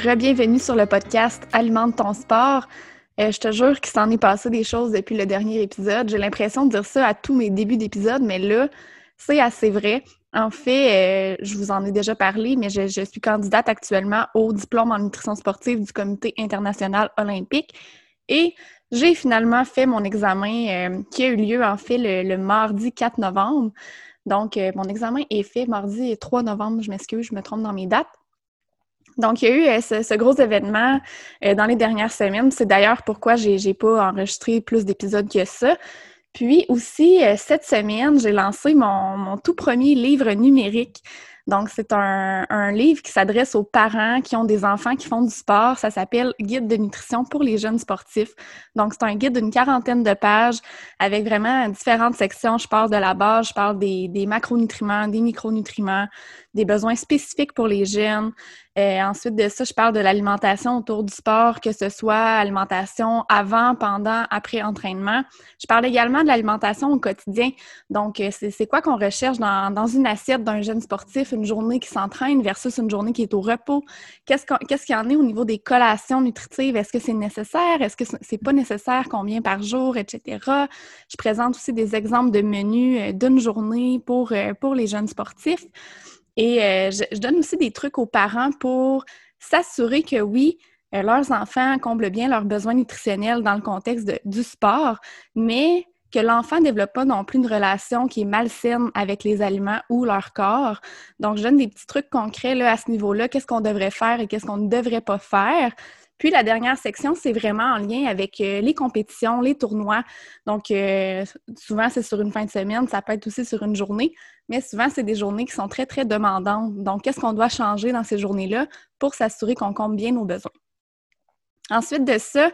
Re-bienvenue sur le podcast Alimente ton sport. Euh, je te jure qu'il s'en est passé des choses depuis le dernier épisode. J'ai l'impression de dire ça à tous mes débuts d'épisode, mais là, c'est assez vrai. En fait, euh, je vous en ai déjà parlé, mais je, suis candidate actuellement au diplôme en nutrition sportive du Comité international olympique. Et j'ai finalement fait mon examen euh, qui a eu lieu en fait le, mardi 4 novembre. Donc, mon examen est fait mardi 3 novembre, je m'excuse, je me trompe dans mes dates. Donc, il y a eu euh, ce, gros événement euh, dans les dernières semaines. C'est d'ailleurs pourquoi j'ai n'ai pas enregistré plus d'épisodes que ça. Puis aussi, euh, cette semaine, j'ai lancé mon, tout premier livre numérique. Donc, c'est un, livre qui s'adresse aux parents qui ont des enfants qui font du sport. Ça s'appelle Guide de nutrition pour les jeunes sportifs. Donc, c'est un guide d'une quarantaine de pages avec vraiment différentes sections. Je parle de la base, je parle des macronutriments, des micronutriments, des besoins spécifiques pour les jeunes. Euh, ensuite de ça, je parle de l'alimentation autour du sport, que ce soit alimentation avant, pendant, après entraînement. Je parle également de l'alimentation au quotidien. Donc, euh, c'est quoi qu'on recherche dans, une assiette d'un jeune sportif, une journée qui s'entraîne versus une journée qui est au repos? Qu'est-ce qu'il y en est au niveau des collations nutritives? Est-ce que c'est nécessaire? Est-ce que c'est pas nécessaire? Combien par jour, etc.? Je présente aussi des exemples de menus euh, d'une journée pour, pour les jeunes sportifs. Et euh, je, donne aussi des trucs aux parents pour s'assurer que oui, euh, leurs enfants comblent bien leurs besoins nutritionnels dans le contexte du sport, mais que l'enfant ne développe pas non plus une relation qui est malsaine avec les aliments ou leur corps. Donc, je donne des petits trucs concrets là, à ce niveau-là, qu'est-ce qu'on devrait faire et qu'est-ce qu'on ne devrait pas faire? Puis la dernière section, c'est vraiment en lien avec euh, les compétitions, les tournois. Donc, euh, souvent, c'est sur une fin de semaine, ça peut être aussi sur une journée, mais souvent, c'est des journées qui sont très, très demandantes. Donc, qu'est-ce qu'on doit changer dans ces journées-là pour s'assurer qu'on compte bien nos besoins? Ensuite de ça,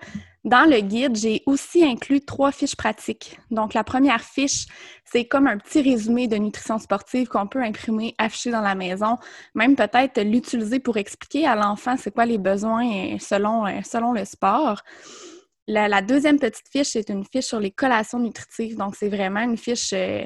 dans le guide, j'ai aussi inclus trois fiches pratiques. Donc, la première fiche, c'est comme un petit résumé de nutrition sportive qu'on peut imprimer, afficher dans la maison, même peut-être l'utiliser pour expliquer à l'enfant c'est quoi les besoins euh, selon, euh, selon le sport. La, deuxième petite fiche, c'est une fiche sur les collations nutritives. Donc, c'est vraiment une fiche euh,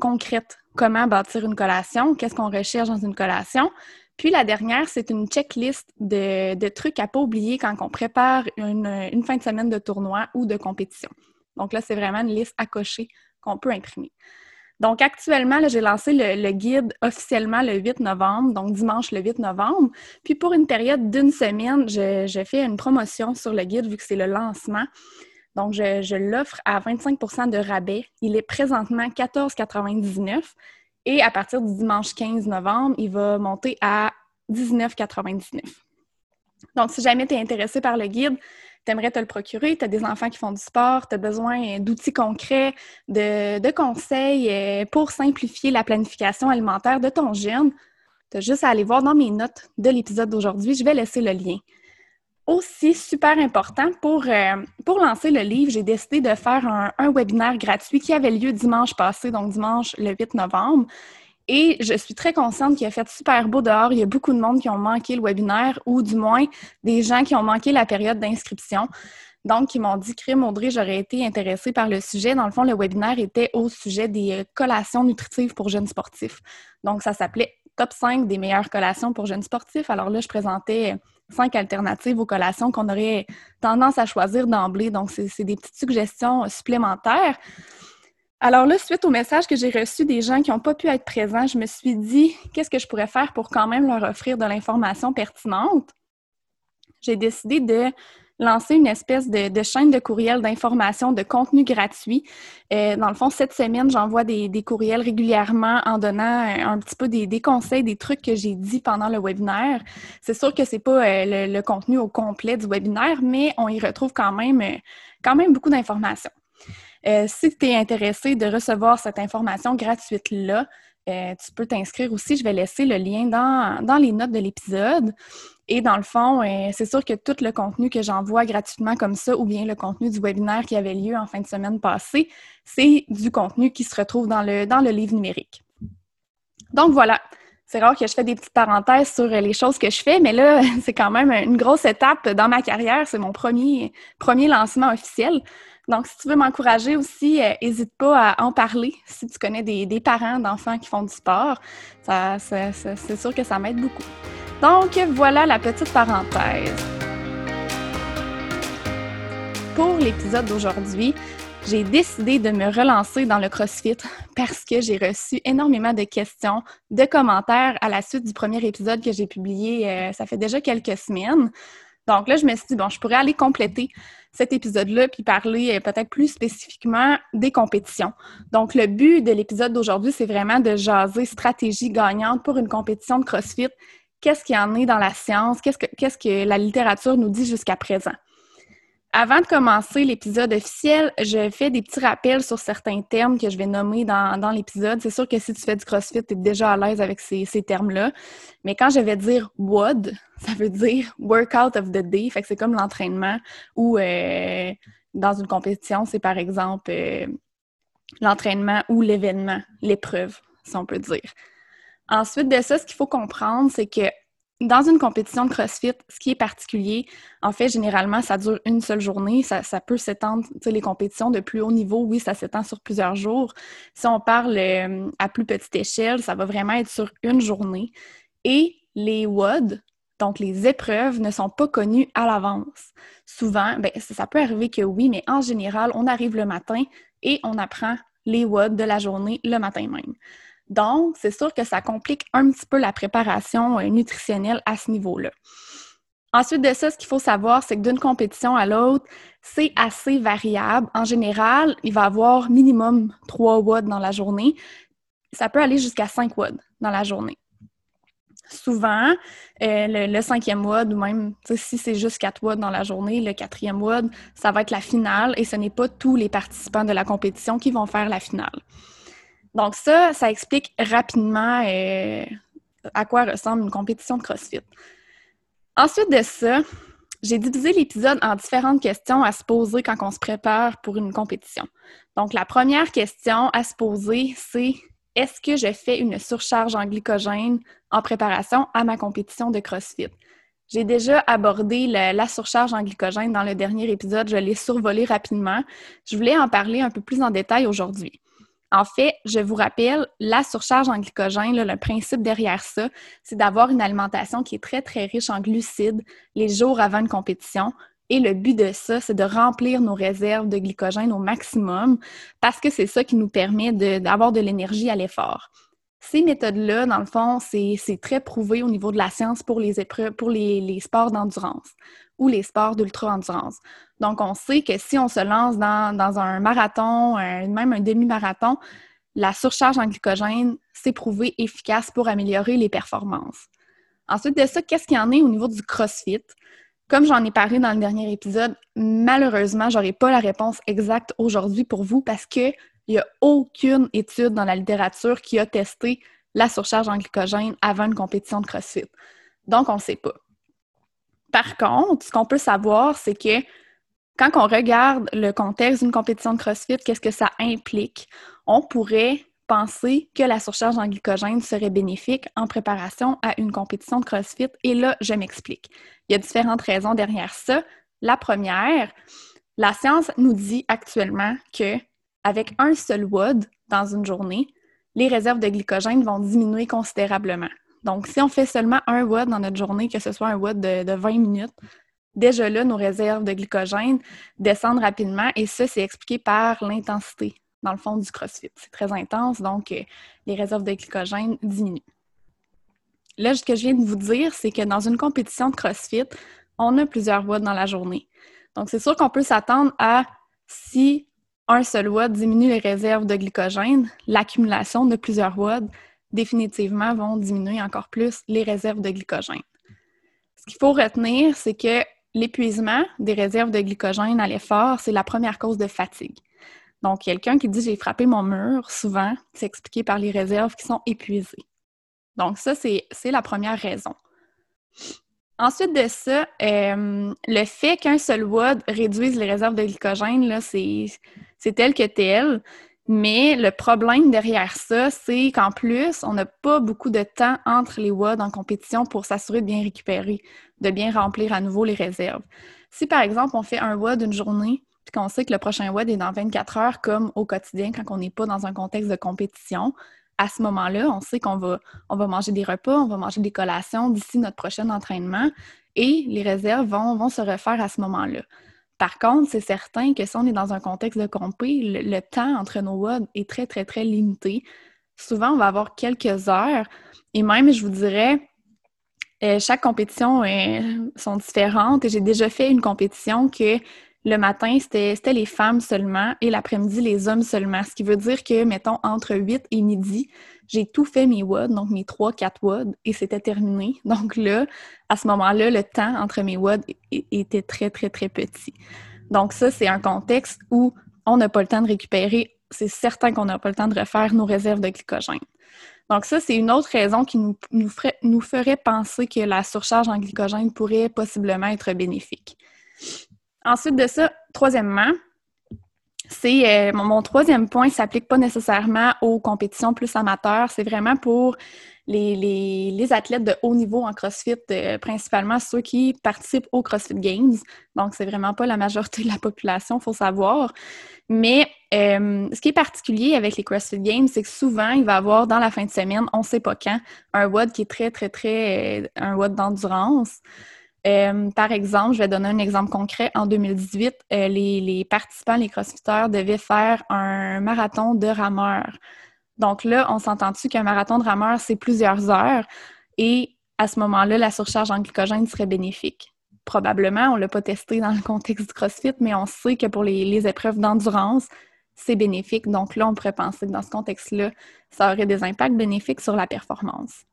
concrète. Comment bâtir une collation? Qu'est-ce qu'on recherche dans une collation? Puis la dernière, c'est une checklist de, trucs à pas oublier quand on prépare une, fin de semaine de tournoi ou de compétition. Donc là, c'est vraiment une liste à cocher qu'on peut imprimer. Donc actuellement, j'ai lancé le, guide officiellement le 8 novembre, donc dimanche le 8 novembre. Puis pour une période d'une semaine, je, fais une promotion sur le guide vu que c'est le lancement. Donc, je, je l'offre à 25% de rabais. Il est présentement 14,99 et à partir du dimanche 15 novembre, il va monter à 19,99. Donc, si jamais tu es intéressé par le guide, tu aimerais te le procurer, tu as des enfants qui font du sport, tu as besoin d'outils concrets, de, conseils euh, pour simplifier la planification alimentaire de ton jeune, tu as juste à aller voir dans mes notes de l'épisode d'aujourd'hui. Je vais laisser le lien aussi super important pour, euh, pour lancer le livre, j'ai décidé de faire un, webinaire gratuit qui avait lieu dimanche passé, donc dimanche le 8 novembre. Et je suis très consciente qu'il a fait super beau dehors. Il y a beaucoup de monde qui ont manqué le webinaire ou du moins des gens qui ont manqué la période d'inscription. Donc, ils m'ont dit, Crime Audrey, j'aurais été intéressée par le sujet. Dans le fond, le webinaire était au sujet des euh, collations nutritives pour jeunes sportifs. Donc, ça s'appelait Top 5 des meilleures collations pour jeunes sportifs. Alors là, je présentais cinq alternatives aux collations qu'on aurait tendance à choisir d'emblée. Donc, c'est des petites suggestions supplémentaires. Alors là, suite au message que j'ai reçu des gens qui n'ont pas pu être présents, je me suis dit, qu'est-ce que je pourrais faire pour quand même leur offrir de l'information pertinente? J'ai décidé de lancer une espèce de, chaîne de courriel d'information, de contenu gratuit. Euh, dans le fond, cette semaine, j'envoie des, courriels régulièrement en donnant un, petit peu des, conseils, des trucs que j'ai dit pendant le webinaire. C'est sûr que c'est pas euh, le, contenu au complet du webinaire, mais on y retrouve quand même, euh, quand même beaucoup d'informations. si tu es intéressé de recevoir cette information gratuite-là, tu peux t'inscrire aussi. Je vais laisser le lien dans, dans les notes de l'épisode. Et dans le fond, euh, c'est sûr que tout le contenu que j'envoie gratuitement comme ça, ou bien le contenu du webinaire qui avait lieu en fin de semaine passée, c'est du contenu qui se retrouve dans le, dans le livre numérique. Donc voilà, c'est rare que je fais des petites parenthèses sur les choses que je fais, mais là, c'est quand même une grosse étape dans ma carrière. C'est mon premier, premier lancement officiel. Donc, si tu veux m'encourager aussi, n'hésite euh, pas à en parler si tu connais des, parents d'enfants qui font du sport. c'est sûr que ça m'aide beaucoup. Donc voilà la petite parenthèse. Pour l'épisode d'aujourd'hui, j'ai décidé de me relancer dans le CrossFit parce que j'ai reçu énormément de questions, de commentaires à la suite du premier épisode que j'ai publié, euh, ça fait déjà quelques semaines. Donc là, je me suis dit, bon, je pourrais aller compléter cet épisode-là puis parler euh, peut-être plus spécifiquement des compétitions. Donc, le but de l'épisode d'aujourd'hui, c'est vraiment de jaser stratégie gagnante pour une compétition de CrossFit qu'est-ce qu'il y en est dans la science, qu'est-ce que, qu'est-ce que la littérature nous dit jusqu'à présent? Avant de commencer l'épisode officiel, je fais des petits rappels sur certains termes que je vais nommer dans, l'épisode. C'est sûr que si tu fais du CrossFit, tu es déjà à l'aise avec ces, termes-là. Mais quand je vais dire WOD, ça veut dire Workout of the Day. Fait que c'est comme l'entraînement ou euh, dans une compétition, c'est par exemple euh, l'entraînement ou l'événement, l'épreuve, si on peut dire. Ensuite de ça, ce qu'il faut comprendre, c'est que dans une compétition de CrossFit, ce qui est particulier, en fait, généralement, ça dure une seule journée. Ça, peut s'étendre, tu sais, les compétitions de plus haut niveau, oui, ça s'étend sur plusieurs jours. Si on parle euh, à plus petite échelle, ça va vraiment être sur une journée. Et les WOD, donc les épreuves, ne sont pas connues à l'avance. Souvent, ben, ça peut arriver que oui, mais en général, on arrive le matin et on apprend les WOD de la journée le matin même. Donc, c'est sûr que ça complique un petit peu la préparation euh, nutritionnelle à ce niveau-là. Ensuite de ça, ce qu'il faut savoir, c'est que d'une compétition à l'autre, c'est assez variable. En général, il va avoir minimum 3 watts dans la journée. Ça peut aller jusqu'à 5 watts dans la journée. Souvent, euh, le, cinquième WOD, ou même si c'est juste 4 WOD dans la journée, le quatrième WOD, ça va être la finale et ce n'est pas tous les participants de la compétition qui vont faire la finale. Donc ça, ça explique rapidement euh, à quoi ressemble une compétition de CrossFit. Ensuite de ça, j'ai divisé l'épisode en différentes questions à se poser quand on se prépare pour une compétition. Donc la première question à se poser, c'est est-ce que je fais une surcharge en glycogène en préparation à ma compétition de CrossFit? J'ai déjà abordé la surcharge en glycogène dans le dernier épisode, je l'ai survolé rapidement. Je voulais en parler un peu plus en détail aujourd'hui. En fait, je vous rappelle, la surcharge en glycogène, le principe derrière ça, c'est d'avoir une alimentation qui est très, très riche en glucides les jours avant une compétition. Et le but de ça, c'est de remplir nos réserves de glycogène au maximum parce que c'est ça qui nous permet d'avoir de, l'énergie à l'effort. Ces méthodes-là, dans le fond, c'est très prouvé au niveau de la science pour les épreuves, pour les sports d'endurance ou les sports d'ultra-endurance. Donc, on sait que si on se lance dans, un marathon, même un demi-marathon, la surcharge en glycogène s'est prouvé efficace pour améliorer les performances. Ensuite de ça, qu'est-ce qu'il y en est au niveau du CrossFit? Comme j'en ai parlé dans le dernier épisode, malheureusement, je n'aurai pas la réponse exacte aujourd'hui pour vous parce qu'il n'y a aucune étude dans la littérature qui a testé la surcharge en glycogène avant une compétition de CrossFit. Donc, on ne sait pas. Par contre, ce qu'on peut savoir, c'est que quand on regarde le contexte d'une compétition de CrossFit, qu'est-ce que ça implique? On pourrait penser que la surcharge en glycogène serait bénéfique en préparation à une compétition de CrossFit. Et là, je m'explique. Il y a différentes raisons derrière ça. La première, la science nous dit actuellement que avec un seul WOD dans une journée, les réserves de glycogène vont diminuer considérablement. Donc, si on fait seulement un WOD dans notre journée, que ce soit un WOD de, 20 minutes, déjà là, nos réserves de glycogène descendent rapidement et ça, c'est expliqué par l'intensité dans le fond du CrossFit. C'est très intense, donc euh, les réserves de glycogène diminuent. Là, ce que je viens de vous dire, c'est que dans une compétition de CrossFit, on a plusieurs watts dans la journée. Donc, c'est sûr qu'on peut s'attendre à si un seul watt diminue les réserves de glycogène, l'accumulation de plusieurs watts définitivement vont diminuer encore plus les réserves de glycogène. Ce qu'il faut retenir, c'est que l'épuisement des réserves de glycogène à l'effort, c'est la première cause de fatigue. Donc, quelqu'un qui dit j'ai frappé mon mur, souvent, c'est expliqué par les réserves qui sont épuisées. Donc, ça, c'est la première raison. Ensuite de ça, euh, le fait qu'un seul WOD réduise les réserves de glycogène, c'est tel que tel. Mais le problème derrière ça, c'est qu'en plus, on n'a pas beaucoup de temps entre les WOD en compétition pour s'assurer de bien récupérer, de bien remplir à nouveau les réserves. Si par exemple, on fait un WOD d'une journée, puis qu'on sait que le prochain WOD est dans 24 heures, comme au quotidien quand on n'est pas dans un contexte de compétition, à ce moment-là, on sait qu'on va, manger des repas, on va manger des collations d'ici notre prochain entraînement et les réserves vont se refaire à ce moment-là. Par contre, c'est certain que si on est dans un contexte de compé, le, temps entre nos WOD est très, très, très limité. Souvent, on va avoir quelques heures et même, je vous dirais, euh, chaque compétition est, sont différentes et j'ai déjà fait une compétition que le matin, c'était les femmes seulement et l'après-midi, les hommes seulement. Ce qui veut dire que, mettons, entre 8 et midi, j'ai tout fait mes WOD, donc mes 3-4 WOD, et c'était terminé. Donc là, à ce moment-là, le temps entre mes WOD était très, très, très petit. Donc ça, c'est un contexte où on n'a pas le temps de récupérer. C'est certain qu'on n'a pas le temps de refaire nos réserves de glycogène. Donc ça, c'est une autre raison qui nous, ferait penser que la surcharge en glycogène pourrait possiblement être bénéfique. Ensuite de ça, troisièmement, c'est euh, mon, troisième point s'applique pas nécessairement aux compétitions plus amateurs, c'est vraiment pour les, athlètes de haut niveau en CrossFit, euh, principalement ceux qui participent aux CrossFit Games. Donc, c'est vraiment pas la majorité de la population, il faut savoir. Mais euh, ce qui est particulier avec les CrossFit Games, c'est que souvent, il va y avoir dans la fin de semaine, on ne sait pas quand, un WOD qui est très, très, très, un WOD d'endurance. Euh, par exemple, je vais donner un exemple concret. En 2018, euh, les, participants, les crossfitters, devaient faire un marathon de rameurs. Donc là, on s'entend-tu qu'un marathon de rameurs, c'est plusieurs heures? Et à ce moment-là, la surcharge en glycogène serait bénéfique. Probablement, on ne l'a pas testé dans le contexte du CrossFit, mais on sait que pour les, les épreuves d'endurance, c'est bénéfique. Donc là, on pourrait penser que dans ce contexte-là, ça aurait des impacts bénéfiques sur la performance.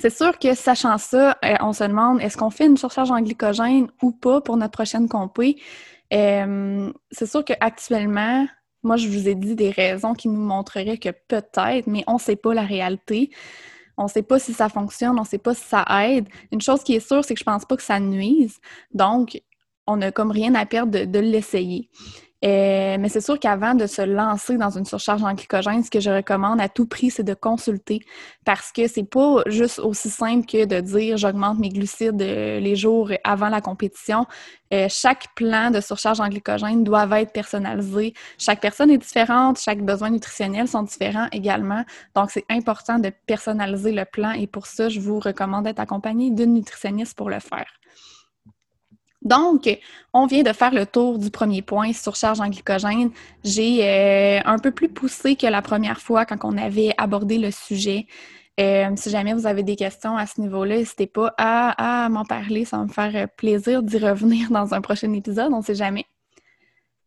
C'est sûr que sachant ça, euh, on se demande est-ce qu'on fait une surcharge en glycogène ou pas pour notre prochaine compé? Euh, c'est sûr qu'actuellement, moi, je vous ai dit des raisons qui nous montreraient que peut-être, mais on ne sait pas la réalité. On ne sait pas si ça fonctionne, on ne sait pas si ça aide. Une chose qui est sûre, c'est que je ne pense pas que ça nuise. Donc, on n'a comme rien à perdre de l'essayer. Euh, mais c'est sûr qu'avant de se lancer dans une surcharge en glycogène, ce que je recommande à tout prix, c'est de consulter parce que c'est pas juste aussi simple que de dire j'augmente mes glucides euh, les jours avant la compétition. Euh, chaque plan de surcharge en glycogène doit être personnalisé. Chaque personne est différente, chaque besoin nutritionnel sont différents également. Donc, c'est important de personnaliser le plan et pour ça, je vous recommande d'être accompagné d'une nutritionniste pour le faire. Donc, on vient de faire le tour du premier point, surcharge en glycogène. J'ai euh, un peu plus poussé que la première fois quand on avait abordé le sujet. Euh, si jamais vous avez des questions à ce niveau-là, n'hésitez pas à, m'en parler. Ça va me faire plaisir d'y revenir dans un prochain épisode, on ne sait jamais.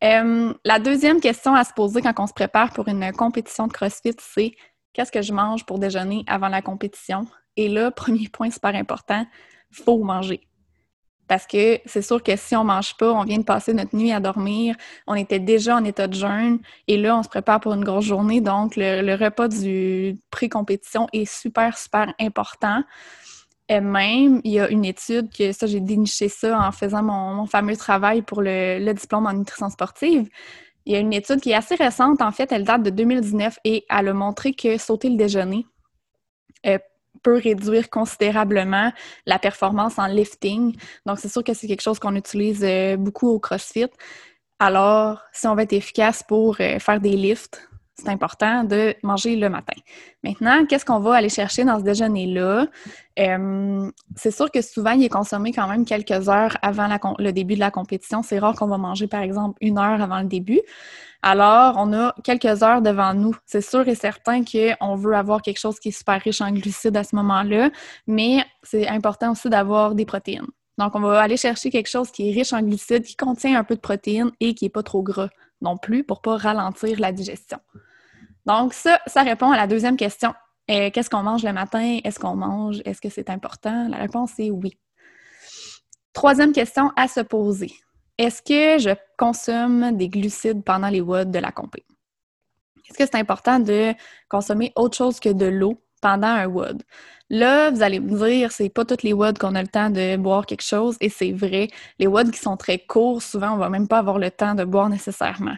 Euh, la deuxième question à se poser quand on se prépare pour une compétition de CrossFit, c'est qu'est-ce que je mange pour déjeuner avant la compétition? Et là, premier point super important, faut manger. Parce que c'est sûr que si on mange pas, on vient de passer notre nuit à dormir, on était déjà en état de jeûne et là, on se prépare pour une grosse journée. Donc, le, repas du pré-compétition est super, super important. Et même, il y a une étude que ça, j'ai déniché ça en faisant mon, fameux travail pour le, diplôme en nutrition sportive. Il y a une étude qui est assez récente, en fait, elle date de 2019 et elle a montré que sauter le déjeuner euh, peut réduire considérablement la performance en lifting. Donc, c'est sûr que c'est quelque chose qu'on utilise euh, beaucoup au CrossFit. Alors, si on veut être efficace pour euh, faire des lifts, c'est important de manger le matin. Maintenant, qu'est-ce qu'on va aller chercher dans ce déjeuner-là? C'est sûr que souvent, il est consommé quand même quelques heures avant le début de la compétition. C'est rare qu'on va manger, par exemple, une heure avant le début. Alors, on a quelques heures devant nous. C'est sûr et certain qu'on veut avoir quelque chose qui est super riche en glucides à ce moment-là, mais c'est important aussi d'avoir des protéines. Donc, on va aller chercher quelque chose qui est riche en glucides, qui contient un peu de protéines et qui n'est pas trop gras non plus pour ne pas ralentir la digestion. Donc, ça, ça répond à la deuxième question. Euh, qu'est-ce qu'on mange le matin? Est-ce qu'on mange? Est-ce que c'est important? La réponse est oui. Troisième question à se poser. Est-ce que je consomme des glucides pendant les WOD de la compé? Est-ce que c'est important de consommer autre chose que de l'eau pendant un WOD? Là, vous allez me dire, c'est pas toutes les WOD qu'on a le temps de boire quelque chose, et c'est vrai. Les WOD qui sont très courts, souvent, on va même pas avoir le temps de boire nécessairement.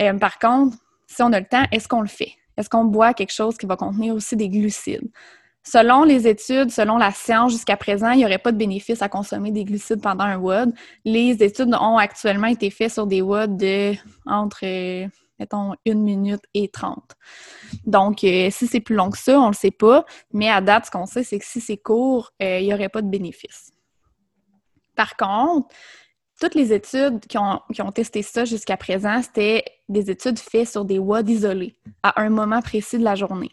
Euh, par contre, si on a le temps, est-ce qu'on le fait? Est-ce qu'on boit quelque chose qui va contenir aussi des glucides? Selon les études, selon la science jusqu'à présent, il n'y aurait pas de bénéfice à consommer des glucides pendant un WOD. Les études ont actuellement été faites sur des WOD de entre, mettons, une minute et 30. Donc, euh, si c'est plus long que ça, on ne le sait pas. Mais à date, ce qu'on sait, c'est que si c'est court, euh, il n'y aurait pas de bénéfice. Par contre, toutes les études qui ont, qui ont testé ça jusqu'à présent, c'était des études faites sur des WOD isolés à un moment précis de la journée.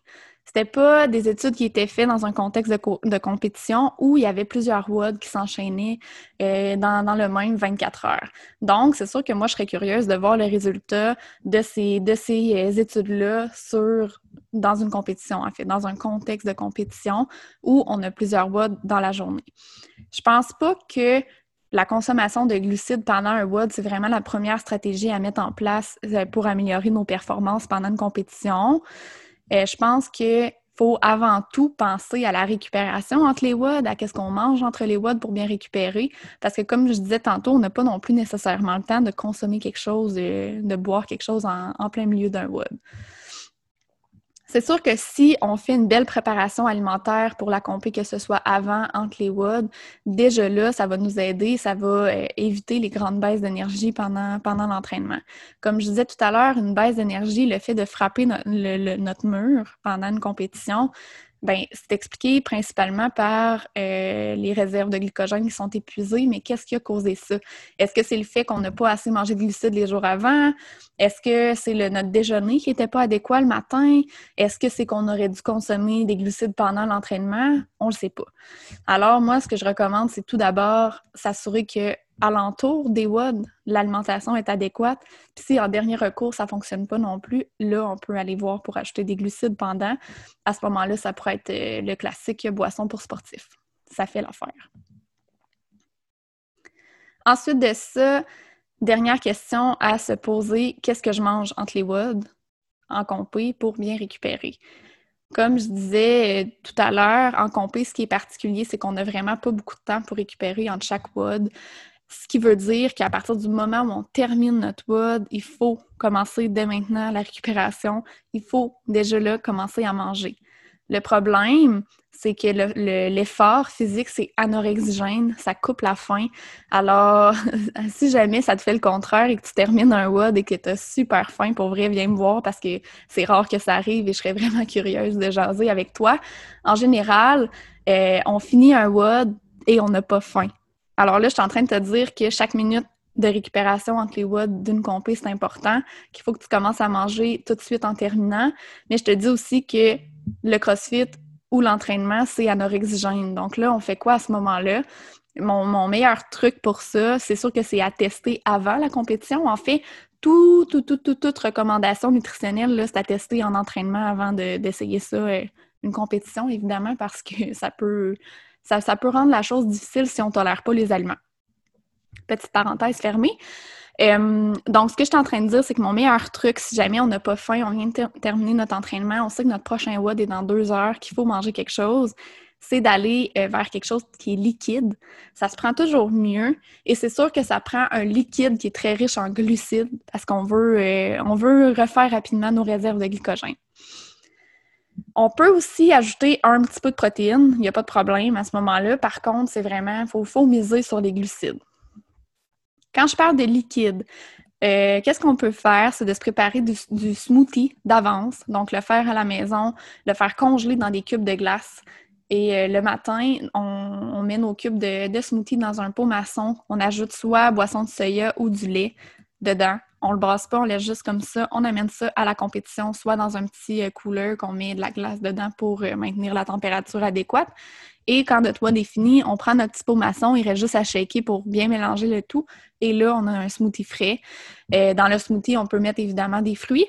C'était pas des études qui étaient faites dans un contexte de, compétition où il y avait plusieurs WOD qui s'enchaînaient euh, dans, le même 24 heures. Donc, c'est sûr que moi, je serais curieuse de voir le résultat de ces, euh, études-là dans une compétition, en fait, dans un contexte de compétition où on a plusieurs WOD dans la journée. Je pense pas que la consommation de glucides pendant un WOD, c'est vraiment la première stratégie à mettre en place euh, pour améliorer nos performances pendant une compétition. Euh, je pense qu'il faut avant tout penser à la récupération entre les WOD, à qu'est-ce qu'on mange entre les WOD pour bien récupérer. Parce que comme je disais tantôt, on n'a pas non plus nécessairement le temps de consommer quelque chose, de, de boire quelque chose en, en plein milieu d'un WOD. C'est sûr que si on fait une belle préparation alimentaire pour la compé, que ce soit avant, entre les WOD, déjà là, ça va nous aider, ça va euh, éviter les grandes baisses d'énergie pendant, pendant l'entraînement. Comme je disais tout à l'heure, une baisse d'énergie, le fait de frapper notre mur pendant une compétition, ben, c'est expliqué principalement par euh, les réserves de glycogène qui sont épuisées, mais qu'est-ce qui a causé ça? Est-ce que c'est le fait qu'on n'a pas assez mangé de glucides les jours avant? Est-ce que c'est notre déjeuner qui n'était pas adéquat le matin? Est-ce que c'est qu'on aurait dû consommer des glucides pendant l'entraînement? On ne le sait pas. Alors, moi, ce que je recommande, c'est tout d'abord s'assurer que alentour des WOD, l'alimentation est adéquate. Puis si en dernier recours, ça ne fonctionne pas non plus, là, on peut aller voir pour acheter des glucides pendant. À ce moment-là, ça pourrait être euh, le classique boisson pour sportif. Ça fait l'affaire. Ensuite de ça, dernière question à se poser, qu'est-ce que je mange entre les WOD en compé pour bien récupérer? Comme je disais euh, tout à l'heure, en compé, ce qui est particulier, c'est qu'on n'a vraiment pas beaucoup de temps pour récupérer entre chaque WOD. Ce qui veut dire qu'à partir du moment où on termine notre WOD, il faut commencer dès maintenant la récupération. Il faut déjà là commencer à manger. Le problème, c'est que l'effort physique, c'est anorexigène, ça coupe la faim. Alors, si jamais ça te fait le contraire et que tu termines un WOD et que tu as super faim, pour vrai, viens me voir parce que c'est rare que ça arrive et je serais vraiment curieuse de jaser avec toi. En général, euh, on finit un WOD et on n'a pas faim. Alors là, je suis en train de te dire que chaque minute de récupération entre les WOD d'une compé, c'est important, qu'il faut que tu commences à manger tout de suite en terminant. Mais je te dis aussi que le CrossFit ou l'entraînement, c'est anorexigène. Donc là, on fait quoi à ce moment-là? Mon, meilleur truc pour ça, c'est sûr que c'est à tester avant la compétition. En fait, tout, tout, tout, toute recommandation nutritionnelle, c'est à tester en entraînement avant d'essayer ça, euh, une compétition, évidemment, parce que ça peut ça, peut rendre la chose difficile si on ne tolère pas les aliments. Petite parenthèse fermée. Donc, ce que je suis en train de dire, c'est que mon meilleur truc, si jamais on n'a pas faim, on vient de terminer notre entraînement, on sait que notre prochain WOD est dans deux heures, qu'il faut manger quelque chose, c'est d'aller euh, vers quelque chose qui est liquide. Ça se prend toujours mieux. Et c'est sûr que ça prend un liquide qui est très riche en glucides parce qu'on veut, euh, on veut refaire rapidement nos réserves de glycogène. On peut aussi ajouter un petit peu de protéines, il n'y a pas de problème à ce moment-là. Par contre, c'est vraiment, il faut, miser sur les glucides. Quand je parle de liquide, Euh, qu'est-ce qu'on peut faire? C'est de se préparer du, smoothie d'avance. Donc, le faire à la maison, le faire congeler dans des cubes de glace. Et euh, le matin, on, met nos cubes de, smoothie dans un pot maçon. On ajoute soit boisson de soya ou du lait dedans. On le brasse pas, on laisse juste comme ça. On amène ça à la compétition, soit dans un petit euh, cooler qu'on met de la glace dedans pour maintenir la température adéquate. Et quand le toit est fini, on prend notre petit pot maçon, il reste juste à shaker pour bien mélanger le tout. Et là, on a un smoothie frais. Euh, dans le smoothie, on peut mettre évidemment des fruits.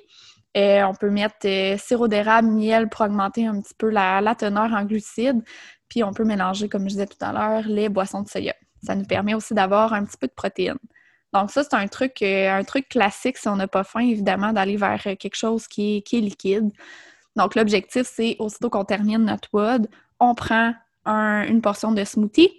Euh, on peut mettre euh, sirop d'érable, miel pour augmenter un petit peu la, teneur en glucides. Puis on peut mélanger, comme je disais tout à l'heure, les boissons de soya. Ça nous permet aussi d'avoir un petit peu de protéines. Donc ça, c'est un truc, un truc classique si on n'a pas faim, évidemment, d'aller vers quelque chose qui est, liquide. Donc l'objectif, c'est aussitôt qu'on termine notre WOD, on prend une portion de smoothie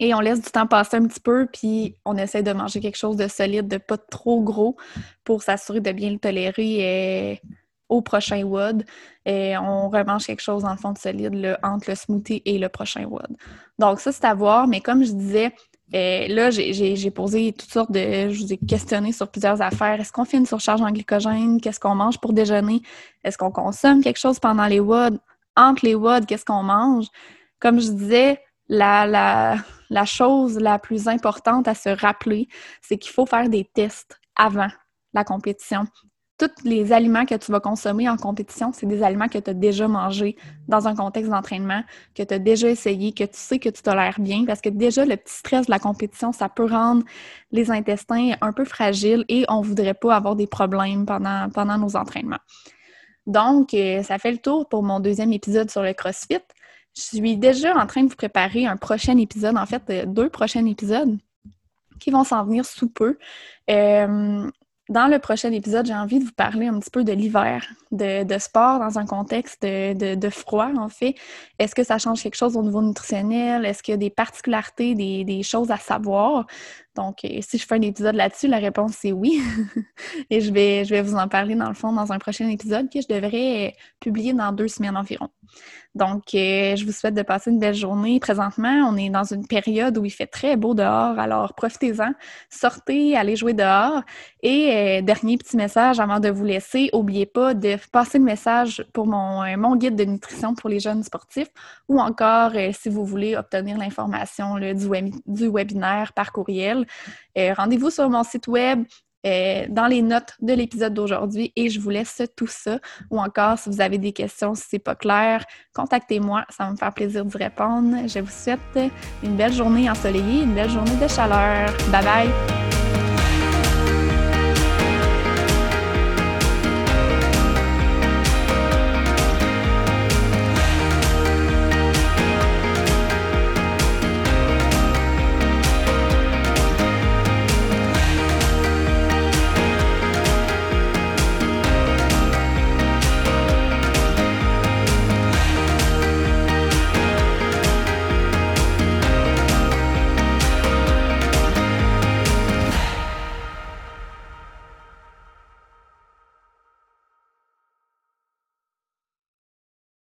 et on laisse du temps passer un petit peu, puis on essaie de manger quelque chose de solide, de pas trop gros, pour s'assurer de bien le tolérer et au prochain WOD. Et on remange quelque chose dans le fond de solide entre le smoothie et le prochain WOD. Donc ça, c'est à voir, mais comme je disais, euh, là, j'ai posé toutes sortes de... Je vous ai questionné sur plusieurs affaires. Est-ce qu'on fait une surcharge en glycogène? Qu'est-ce qu'on mange pour déjeuner? Est-ce qu'on consomme quelque chose pendant les WOD? entre les WOD, qu'est-ce qu'on mange? Comme je disais, la, la, la, chose la plus importante à se rappeler, c'est qu'il faut faire des tests avant la compétition. Tous les aliments que tu vas consommer en compétition, c'est des aliments que tu as déjà mangés dans un contexte d'entraînement, que tu as déjà essayé, que tu sais que tu tolères bien, parce que déjà, le petit stress de la compétition, ça peut rendre les intestins un peu fragiles et on ne voudrait pas avoir des problèmes pendant, nos entraînements. Donc, euh, ça fait le tour pour mon deuxième épisode sur le CrossFit. Je suis déjà en train de vous préparer un prochain épisode, en fait, euh, deux prochains épisodes qui vont s'en venir sous peu. Euh, dans le prochain épisode, j'ai envie de vous parler un petit peu de l'hiver, de, sport dans un contexte de, froid, en fait. Est-ce que ça change quelque chose au niveau nutritionnel? Est-ce qu'il y a des particularités, des, choses à savoir? Donc, euh, si je fais un épisode là-dessus, la réponse c'est oui. Et je vais, je vais vous en parler dans le fond dans un prochain épisode que je devrais publier dans deux semaines environ. Donc, euh, je vous souhaite de passer une belle journée. Présentement, on est dans une période où il fait très beau dehors, alors profitez-en, sortez, allez jouer dehors. Et euh, dernier petit message avant de vous laisser, n'oubliez pas de passer le message pour mon, euh, mon, guide de nutrition pour les jeunes sportifs ou encore si vous voulez obtenir l'information du, webinaire par courriel. Rendez-vous sur mon site web euh, dans les notes de l'épisode d'aujourd'hui et je vous laisse tout ça. Ou encore, si vous avez des questions, si c'est pas clair, contactez-moi, ça va me faire plaisir d'y répondre. Je vous souhaite une belle journée ensoleillée, une belle journée de chaleur. Bye bye!